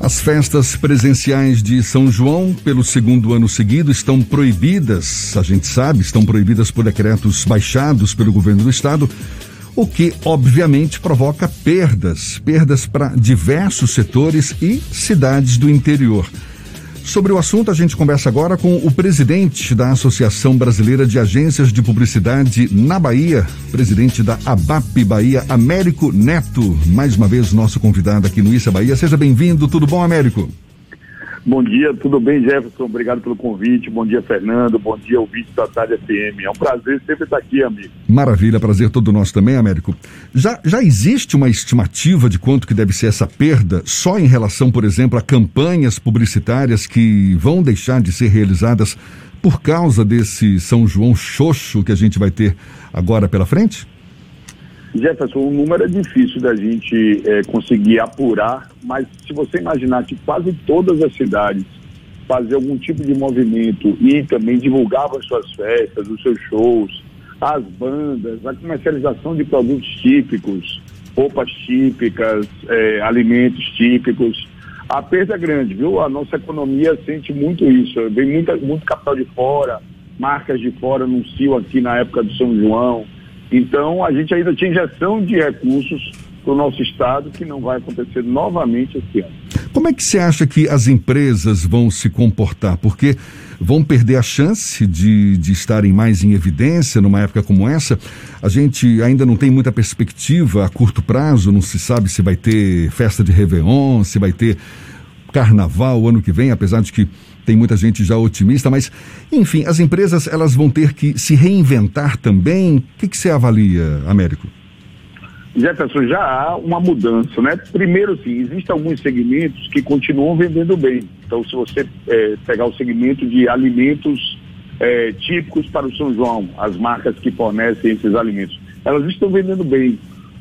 As festas presenciais de São João, pelo segundo ano seguido, estão proibidas, a gente sabe, estão proibidas por decretos baixados pelo governo do estado, o que obviamente provoca perdas, perdas para diversos setores e cidades do interior. Sobre o assunto, a gente conversa agora com o presidente da Associação Brasileira de Agências de Publicidade na Bahia, presidente da ABAP Bahia, Américo Neto. Mais uma vez, nosso convidado aqui no Issa Bahia. Seja bem-vindo. Tudo bom, Américo? Bom dia, tudo bem, Jefferson? Obrigado pelo convite. Bom dia, Fernando. Bom dia, ouvinte da Tarde FM. É um prazer sempre estar aqui, amigo. Maravilha, prazer todo nosso também, Américo. Já, já existe uma estimativa de quanto que deve ser essa perda, só em relação, por exemplo, a campanhas publicitárias que vão deixar de ser realizadas por causa desse São João xoxo que a gente vai ter agora pela frente? Jefferson, o número é difícil da gente é, conseguir apurar, mas se você imaginar que quase todas as cidades faziam algum tipo de movimento e também divulgavam as suas festas, os seus shows, as bandas, a comercialização de produtos típicos, roupas típicas, é, alimentos típicos, a perda é grande, viu? A nossa economia sente muito isso. Vem muita, muito capital de fora, marcas de fora anunciam aqui na época do São João então, a gente ainda tinha injeção de recursos para o nosso Estado, que não vai acontecer novamente esse ano. Como é que você acha que as empresas vão se comportar? Porque vão perder a chance de, de estarem mais em evidência numa época como essa. A gente ainda não tem muita perspectiva a curto prazo, não se sabe se vai ter festa de Réveillon, se vai ter carnaval ano que vem, apesar de que tem muita gente já otimista, mas, enfim, as empresas elas vão ter que se reinventar também. O que, que você avalia, Américo? Jefferson, já há uma mudança, né? Primeiro, sim, existem alguns segmentos que continuam vendendo bem. Então, se você é, pegar o segmento de alimentos é, típicos para o São João, as marcas que fornecem esses alimentos, elas estão vendendo bem.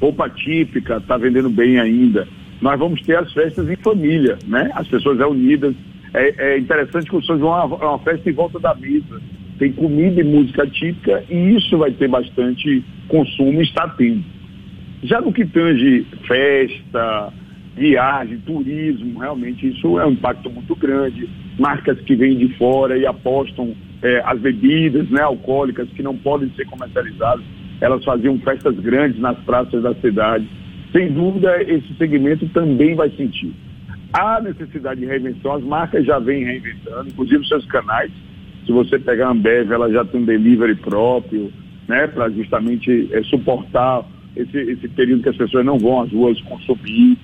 Roupa típica está vendendo bem ainda. Nós vamos ter as festas em família, né? As pessoas reunidas é, é interessante que o São João é uma, é uma festa em volta da mesa. Tem comida e música típica e isso vai ter bastante consumo e está tendo. Já no que tange festa, viagem, turismo, realmente isso é um impacto muito grande. Marcas que vêm de fora e apostam é, as bebidas né, alcoólicas que não podem ser comercializadas, elas faziam festas grandes nas praças da cidade. Sem dúvida, esse segmento também vai sentir. Há necessidade de reinvenção, as marcas já vêm reinventando, inclusive seus canais. Se você pegar a Ambev, ela já tem um delivery próprio, né, para justamente é, suportar esse, esse período que as pessoas não vão às ruas consumir.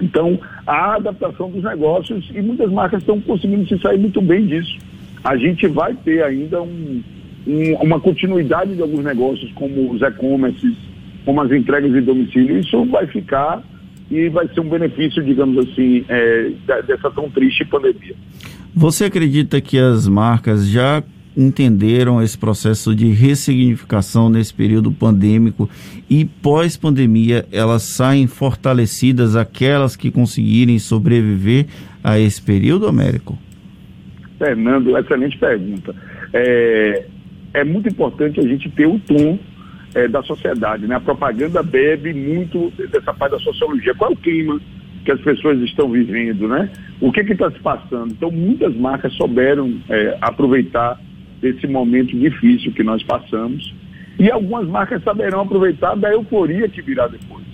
Então, a adaptação dos negócios e muitas marcas estão conseguindo se sair muito bem disso. A gente vai ter ainda um, um, uma continuidade de alguns negócios, como os e-commerces, como as entregas de domicílio. Isso vai ficar e vai ser um benefício, digamos assim, é, dessa tão triste pandemia. Você acredita que as marcas já entenderam esse processo de ressignificação nesse período pandêmico e pós-pandemia elas saem fortalecidas aquelas que conseguirem sobreviver a esse período, Américo? Fernando, excelente pergunta. É, é muito importante a gente ter o tom é, da sociedade. Né? A propaganda bebe muito dessa parte da sociologia. Qual é o clima que as pessoas estão vivendo, né? O que está se passando? Então, muitas marcas souberam é, aproveitar esse momento difícil que nós passamos e algumas marcas saberão aproveitar da euforia que virá depois.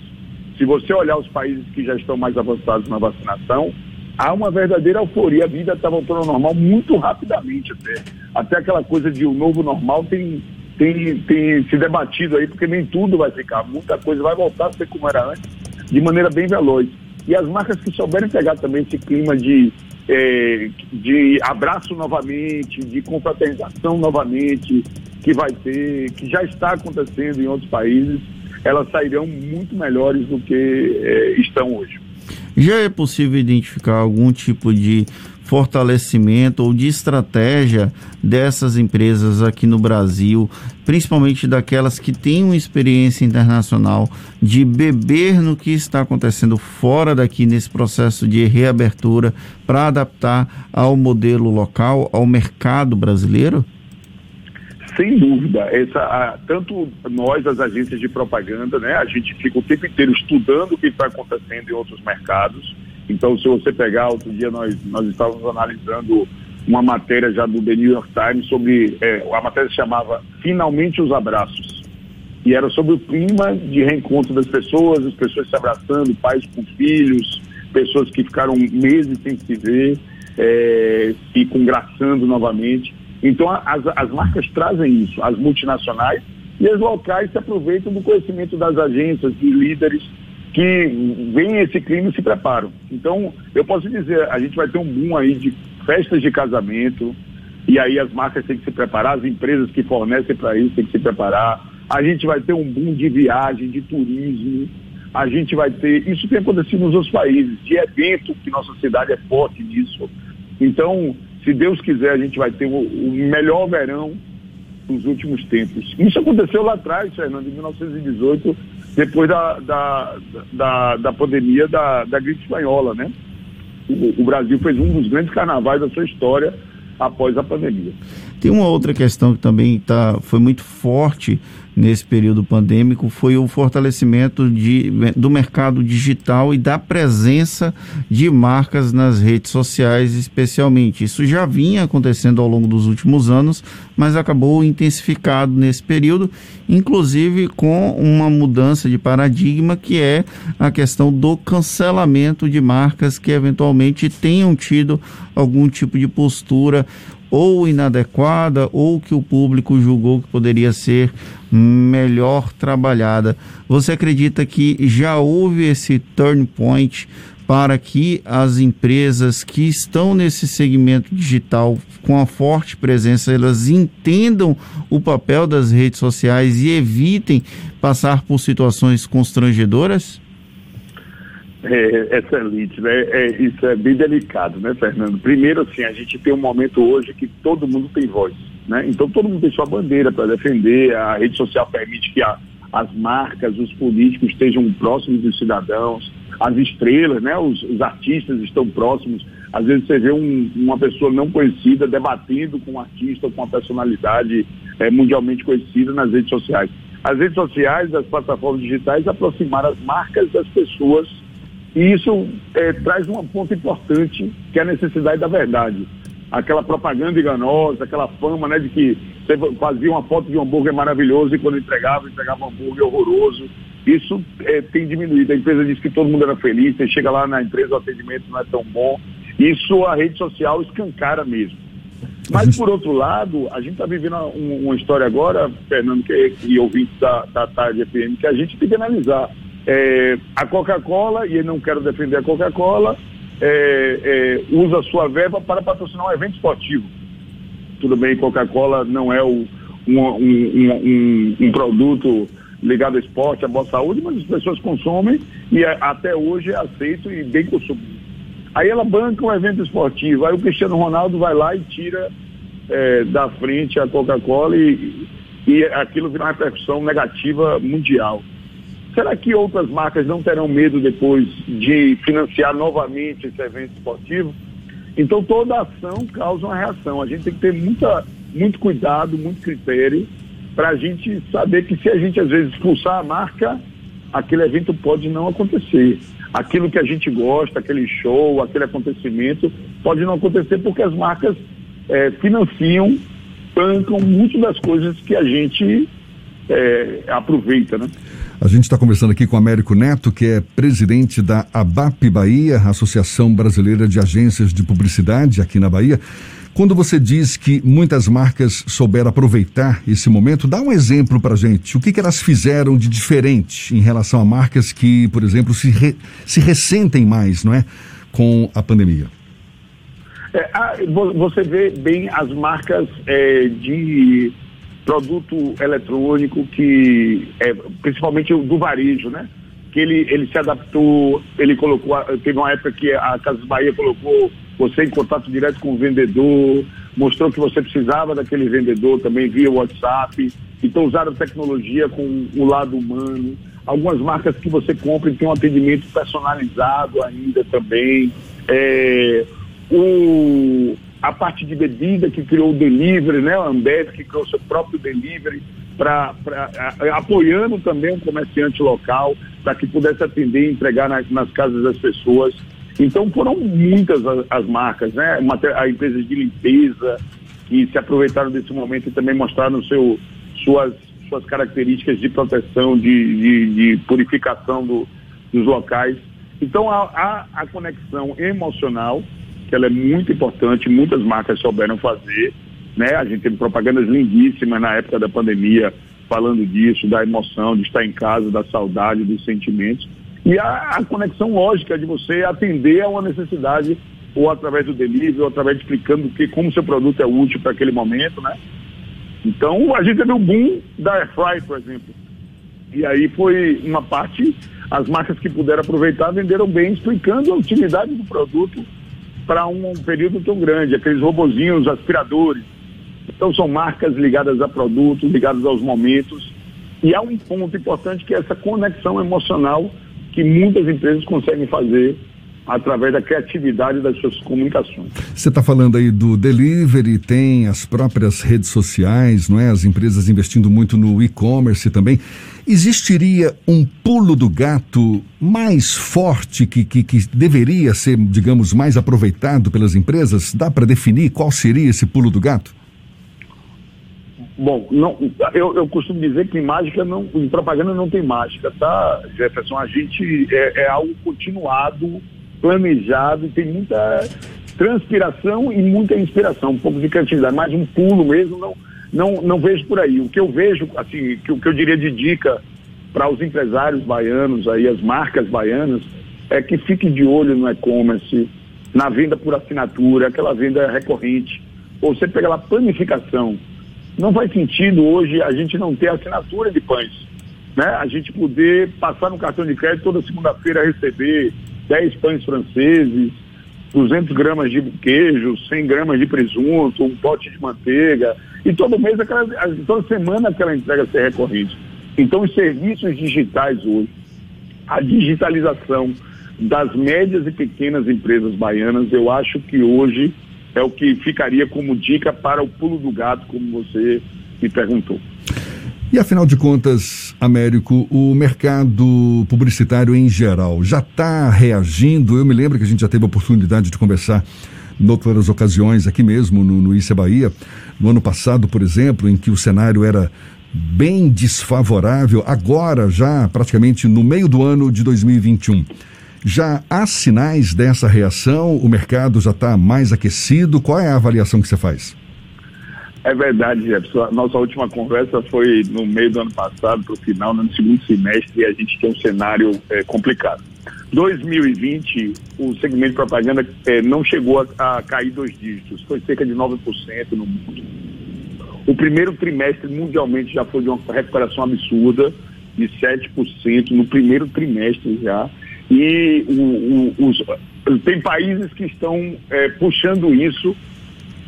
Se você olhar os países que já estão mais avançados na vacinação, há uma verdadeira euforia. A vida está voltando ao normal muito rapidamente até. Até aquela coisa de o novo normal tem tem, tem se debatido aí, porque nem tudo vai ficar, muita coisa vai voltar a ser como era antes, de maneira bem veloz. E as marcas que souberem pegar também esse clima de, é, de abraço novamente, de confraternização novamente, que vai ter, que já está acontecendo em outros países, elas sairão muito melhores do que é, estão hoje. Já é possível identificar algum tipo de fortalecimento ou de estratégia dessas empresas aqui no Brasil, principalmente daquelas que têm uma experiência internacional, de beber no que está acontecendo fora daqui nesse processo de reabertura para adaptar ao modelo local, ao mercado brasileiro? Sem dúvida, essa, a, tanto nós, as agências de propaganda, né, a gente fica o tempo inteiro estudando o que está acontecendo em outros mercados Então, se você pegar, outro dia nós, nós estávamos analisando uma matéria já do The New York Times sobre, é, a matéria se chamava Finalmente os Abraços. E era sobre o clima de reencontro das pessoas, as pessoas se abraçando, pais com filhos, pessoas que ficaram meses sem se ver, é, se congraçando novamente. Então, as, as marcas trazem isso, as multinacionais e as locais se aproveitam do conhecimento das agências, de líderes que veem esse clima e se preparam. Então, eu posso dizer, a gente vai ter um boom aí de festas de casamento, e aí as marcas têm que se preparar, as empresas que fornecem para isso têm que se preparar. A gente vai ter um boom de viagem, de turismo. A gente vai ter. Isso tem acontecido nos outros países, de evento, que nossa cidade é forte nisso. Então, se Deus quiser, a gente vai ter o, o melhor verão dos últimos tempos. Isso aconteceu lá atrás, Fernando, em 1918, depois da, da, da, da pandemia da, da gripe espanhola, né? O, o Brasil fez um dos grandes carnavais da sua história após a pandemia. Tem uma outra questão que também tá, foi muito forte nesse período pandêmico foi o fortalecimento de, do mercado digital e da presença de marcas nas redes sociais, especialmente. Isso já vinha acontecendo ao longo dos últimos anos, mas acabou intensificado nesse período, inclusive com uma mudança de paradigma que é a questão do cancelamento de marcas que eventualmente tenham tido algum tipo de postura ou inadequada ou que o público julgou que poderia ser melhor trabalhada. Você acredita que já houve esse turn point para que as empresas que estão nesse segmento digital com a forte presença, elas entendam o papel das redes sociais e evitem passar por situações constrangedoras? É, excelente, né? É, isso é bem delicado, né, Fernando? Primeiro, assim, a gente tem um momento hoje que todo mundo tem voz, né? Então todo mundo tem sua bandeira para defender, a rede social permite que a, as marcas, os políticos estejam próximos dos cidadãos, as estrelas, né? Os, os artistas estão próximos. Às vezes você vê um, uma pessoa não conhecida debatendo com um artista, com uma personalidade é, mundialmente conhecida nas redes sociais. As redes sociais, as plataformas digitais aproximaram as marcas das pessoas e isso é, traz um ponto importante, que é a necessidade da verdade. Aquela propaganda enganosa, aquela fama né, de que você fazia uma foto de um hambúrguer maravilhoso e quando entregava, entregava um hambúrguer horroroso. Isso é, tem diminuído. A empresa diz que todo mundo era feliz, você chega lá na empresa, o atendimento não é tão bom. Isso a rede social escancara mesmo. Mas, por outro lado, a gente está vivendo uma, uma, história agora, Fernando, que, que ouvinte da, da Tarde FM, que a gente tem que analisar. É, a Coca-Cola, e eu não quero defender a Coca-Cola, é, é, usa sua verba para patrocinar um evento esportivo. Tudo bem, Coca-Cola não é o, um, um, um, um, produto ligado ao esporte, à boa saúde, mas as pessoas consomem e até hoje é aceito e bem consumido. Aí ela banca um evento esportivo, aí o Cristiano Ronaldo vai lá e tira da frente a Coca-Cola e, e aquilo vira uma repercussão negativa mundial. Será que outras marcas não terão medo depois de financiar novamente esse evento esportivo? Então toda ação causa uma reação. A gente tem que ter muita, muito cuidado, muito critério para a gente saber que se a gente às vezes expulsar a marca, aquele evento pode não acontecer. Aquilo que a gente gosta, aquele show, aquele acontecimento, pode não acontecer porque as marcas é, financiam, bancam muito das coisas que a gente é, aproveita, né? A gente está conversando aqui com Américo Neto, que é presidente da ABAP Bahia, Associação Brasileira de Agências de Publicidade aqui na Bahia. Quando você diz que muitas marcas souberam aproveitar esse momento, dá um exemplo para gente. O que, que elas fizeram de diferente em relação a marcas que, por exemplo, se, re, se ressentem mais, não é, com a pandemia? É, você vê bem as marcas é, de produto eletrônico que é principalmente do varejo, né? Que ele, ele se adaptou, ele colocou, teve uma época que a Casas Bahia colocou você em contato direto com o vendedor, mostrou que você precisava daquele vendedor também via WhatsApp. Então usaram tecnologia com o lado humano. Algumas marcas que você compra tem um atendimento personalizado ainda também. É, o, a parte de bebida que criou o delivery, né? A Ambev que criou seu próprio delivery, pra apoiando também um comerciante local para que pudesse atender e entregar nas, nas casas das pessoas. Então foram muitas as, as marcas, né? A empresas de limpeza que se aproveitaram desse momento e também mostraram seu, suas, suas características de proteção, de, de, de purificação do, dos locais. Então há, há a conexão emocional, que ela é muito importante, muitas marcas souberam fazer. Né? A gente teve propagandas lindíssimas na época da pandemia falando disso, da emoção, de estar em casa, da saudade, dos sentimentos. E a, a conexão lógica de você atender a uma necessidade, ou através do delivery, ou através de explicando que, como seu produto é útil para aquele momento, né? Então, a gente teve o boom da Airfry, por exemplo. E aí foi uma parte, as marcas que puderam aproveitar venderam bem, explicando a utilidade do produto para um período tão grande, aqueles robozinhos aspiradores. Então são marcas ligadas a produtos, ligadas aos momentos. E há um ponto importante que é essa conexão emocional que muitas empresas conseguem fazer através da criatividade das suas comunicações. Você está falando aí do delivery, tem as próprias redes sociais, não é? As empresas investindo muito no e-commerce também. Existiria um pulo do gato mais forte que, que, que deveria ser, digamos, mais aproveitado pelas empresas? Dá para definir qual seria esse pulo do gato? Bom, não, eu, eu costumo dizer que mágica não, em propaganda não tem mágica, tá, Jefferson? A gente é, é algo continuado, planejado, tem muita transpiração e muita inspiração, um pouco de criatividade, mas um pulo mesmo não, não, não vejo por aí. O que eu vejo, assim, que, o que eu diria de dica para os empresários baianos, aí, as marcas baianas, é que fiquem de olho no e-commerce, na venda por assinatura, aquela venda recorrente. Ou você pega lá planificação não faz sentido hoje a gente não ter assinatura de pães. Né? A gente poder passar no cartão de crédito toda segunda-feira receber 10 pães franceses, 200 gramas de queijo, 100 gramas de presunto, um pote de manteiga. E todo mês, aquela, toda semana aquela entrega ser recorrente. Então, os serviços digitais hoje, a digitalização das médias e pequenas empresas baianas, eu acho que hoje é o que ficaria como dica para o pulo do gato, como você me perguntou. E afinal de contas, Américo, o mercado publicitário em geral já está reagindo? Eu me lembro que a gente já teve a oportunidade de conversar em outras ocasiões aqui mesmo no, no Bahia, no ano passado, por exemplo, em que o cenário era bem desfavorável, agora já praticamente no meio do ano de 2021. Já há sinais dessa reação? O mercado já está mais aquecido? Qual é a avaliação que você faz? É verdade, Jefferson. Nossa última conversa foi no meio do ano passado, para o final, no segundo semestre, e a gente tem um cenário é, complicado. 2020, o segmento de propaganda é, não chegou a, a, cair dois dígitos, foi cerca de 9% no mundo. O primeiro trimestre mundialmente já foi de uma recuperação absurda, de 7% no primeiro trimestre já. E o, o, os, tem países que estão é, puxando isso,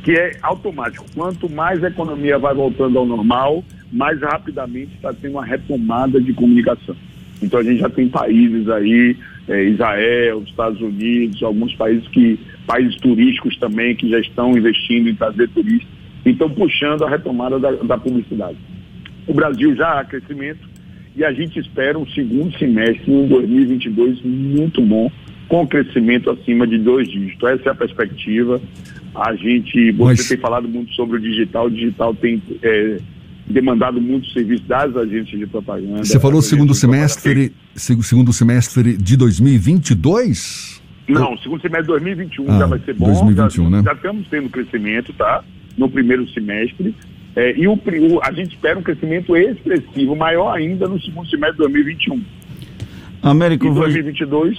que é automático. Quanto mais a economia vai voltando ao normal, mais rapidamente está tendo uma retomada de comunicação. Então a gente já tem países aí, é, Israel, Estados Unidos, alguns países que, países turísticos também, que já estão investindo em trazer turistas, então puxando a retomada da, da publicidade. O Brasil já há crescimento, e a gente espera um segundo semestre em 2022 muito bom, com crescimento acima de dois dígitos. Essa é a perspectiva. A gente, você Mas... tem falado muito sobre o digital, o digital tem é, demandado muito serviço das agências de propaganda. Você falou segundo semestre, segundo semestre de 2022? Não, segundo semestre de 2021 ah, já vai ser bom. 2021, já, né? já estamos tendo crescimento, tá? No primeiro semestre. É, e o, o, a gente espera um crescimento expressivo, maior ainda no segundo semestre de 2021. Américo, e 2022,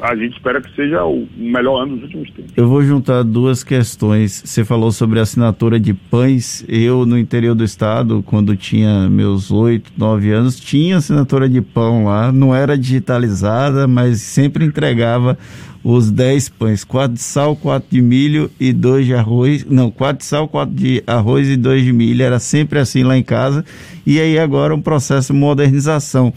a gente espera que seja o melhor ano dos últimos tempos. Eu vou juntar duas questões. Você falou sobre assinatura de pães. Eu, no interior do estado, quando tinha meus oito, nove anos, tinha assinatura de pão lá. Não era digitalizada, mas sempre entregava os 10 pães, 4 de sal, 4 de milho e 2 de arroz. Não, 4 de sal, 4 de arroz e 2 de milho. Era sempre assim lá em casa. E aí agora um processo de modernização.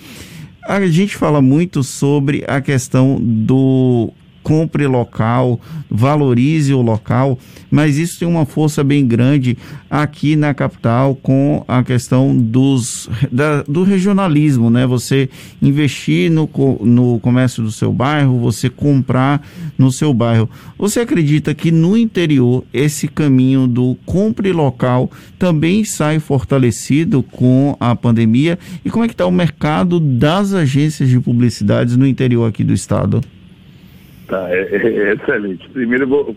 A gente fala muito sobre a questão do compre local, valorize o local, mas isso tem uma força bem grande aqui na capital com a questão dos, da, do regionalismo, né? Você investir no, no comércio do seu bairro, você comprar no seu bairro. Você acredita que no interior esse caminho do compre local também sai fortalecido com a pandemia? E como é que está o mercado das agências de publicidades no interior aqui do estado? Tá, é, é, é excelente. Primeiro, vou,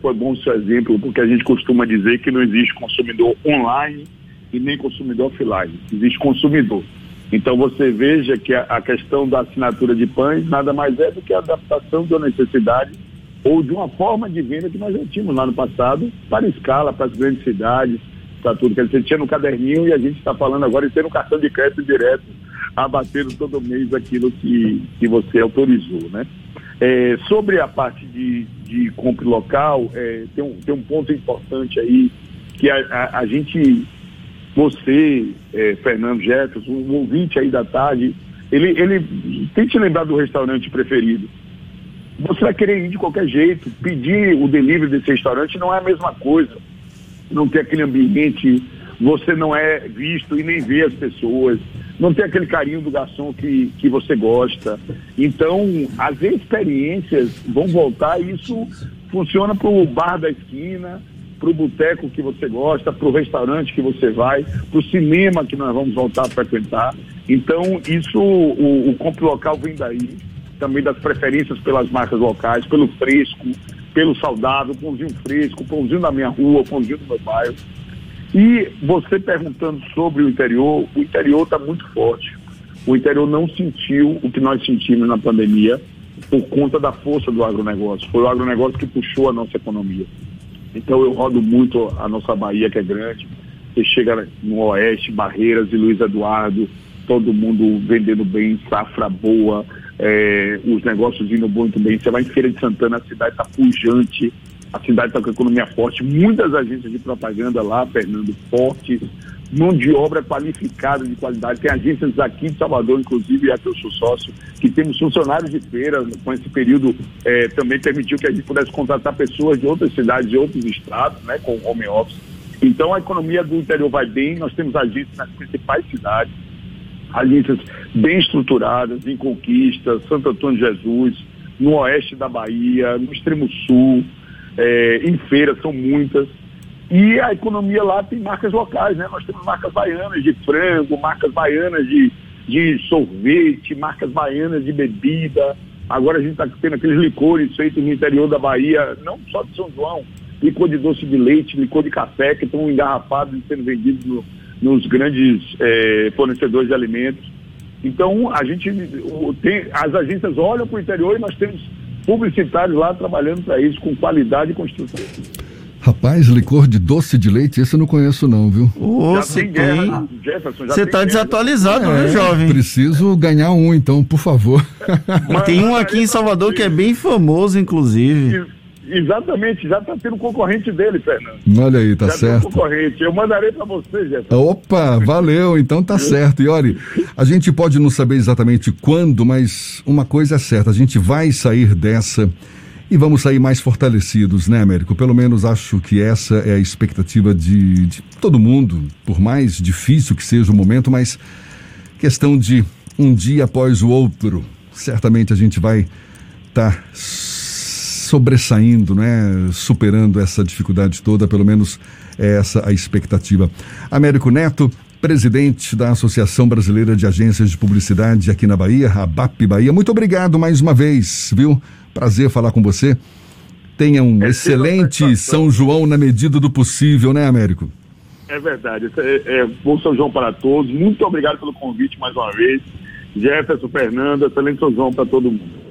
foi bom o seu exemplo, porque a gente costuma dizer que não existe consumidor online e nem consumidor offline. Existe consumidor. Então você veja que a, a questão da assinatura de pães nada mais é do que a adaptação de uma necessidade ou de uma forma de venda que nós já tínhamos lá no passado para escala, para as grandes cidades, para tudo. que você tinha no caderninho e a gente está falando agora em ter um cartão de crédito direto, abatendo todo mês aquilo que, que você autorizou, né? É, sobre a parte de, de compra local, é, tem, um, tem um ponto importante aí, que a, a, a gente, você, é, Fernando Jefferson, um ouvinte aí da tarde, ele, ele tente lembrar do restaurante preferido. Você vai querer ir de qualquer jeito, pedir o delivery desse restaurante não é a mesma coisa. Não tem aquele ambiente, você não é visto e nem vê as pessoas não tem aquele carinho do garçom que, que você gosta. Então, as experiências vão voltar e isso funciona para o bar da esquina, para o boteco que você gosta, para o restaurante que você vai, para o cinema que nós vamos voltar a frequentar. Então, isso, o, o compro local vem daí, também das preferências pelas marcas locais, pelo fresco, pelo saudável, pãozinho fresco, pãozinho da minha rua, pãozinho do meu bairro. E você perguntando sobre o interior, o interior está muito forte. O interior não sentiu o que nós sentimos na pandemia por conta da força do agronegócio. Foi o agronegócio que puxou a nossa economia. Então eu rodo muito a nossa Bahia, que é grande. Você chega no Oeste, Barreiras e Luiz Eduardo, todo mundo vendendo bem, safra boa, é, os negócios indo muito bem. Você vai em Feira de Santana, a cidade está pujante, a cidade está com a economia forte, muitas agências de propaganda lá, Fernando, fortes, mão de obra qualificada, de qualidade. Tem agências aqui de Salvador, inclusive, aqui eu sou sócio, que temos funcionários de feira, com esse período é, também permitiu que a gente pudesse contratar pessoas de outras cidades, de outros estados, né, com home office. Então a economia do interior vai bem, nós temos agências nas principais cidades, agências bem estruturadas, em Conquista, Santo Antônio de Jesus, no oeste da Bahia, no extremo sul, é, em feiras, são muitas. E a economia lá tem marcas locais, né? Nós temos marcas baianas de frango, marcas baianas de, de sorvete, marcas baianas de bebida. Agora a gente está tendo aqueles licores feitos no interior da Bahia, não só de São João, licor de doce de leite, licor de café, que estão engarrafados e sendo vendidos no, nos grandes é, fornecedores de alimentos. Então, a gente tem, as agências olham para o interior e nós temos publicitários lá trabalhando para isso, com qualidade e construção. Rapaz, licor de doce de leite, esse eu não conheço não, viu? Você tem... Você está desatualizado, né, é, né, jovem? Preciso ganhar um, então, por favor. tem um aqui em Salvador que é bem famoso, inclusive. Exatamente, já está tendo concorrente dele, Fernando. Olha aí, tá já certo. concorrente. Eu mandarei para você, Jefferson. Opa, valeu, então tá certo. E olha, a gente pode não saber exatamente quando, mas uma coisa é certa, a gente vai sair dessa e vamos sair mais fortalecidos, né, Américo? Pelo menos acho que essa é a expectativa de, de todo mundo, por mais difícil que seja o momento, mas questão de um dia após o outro, certamente a gente vai estar. Tá sobressaindo, né? superando essa dificuldade toda, pelo menos é essa a expectativa. Américo Neto, presidente da Associação Brasileira de Agências de Publicidade aqui na Bahia, a BAP Bahia. Muito obrigado mais uma vez, viu? Prazer falar com você. Tenha um é excelente São João na medida do possível, né, Américo? É verdade. É, é, bom São João para todos. Muito obrigado pelo convite mais uma vez. Jefferson, Fernanda, excelente São João para todo mundo.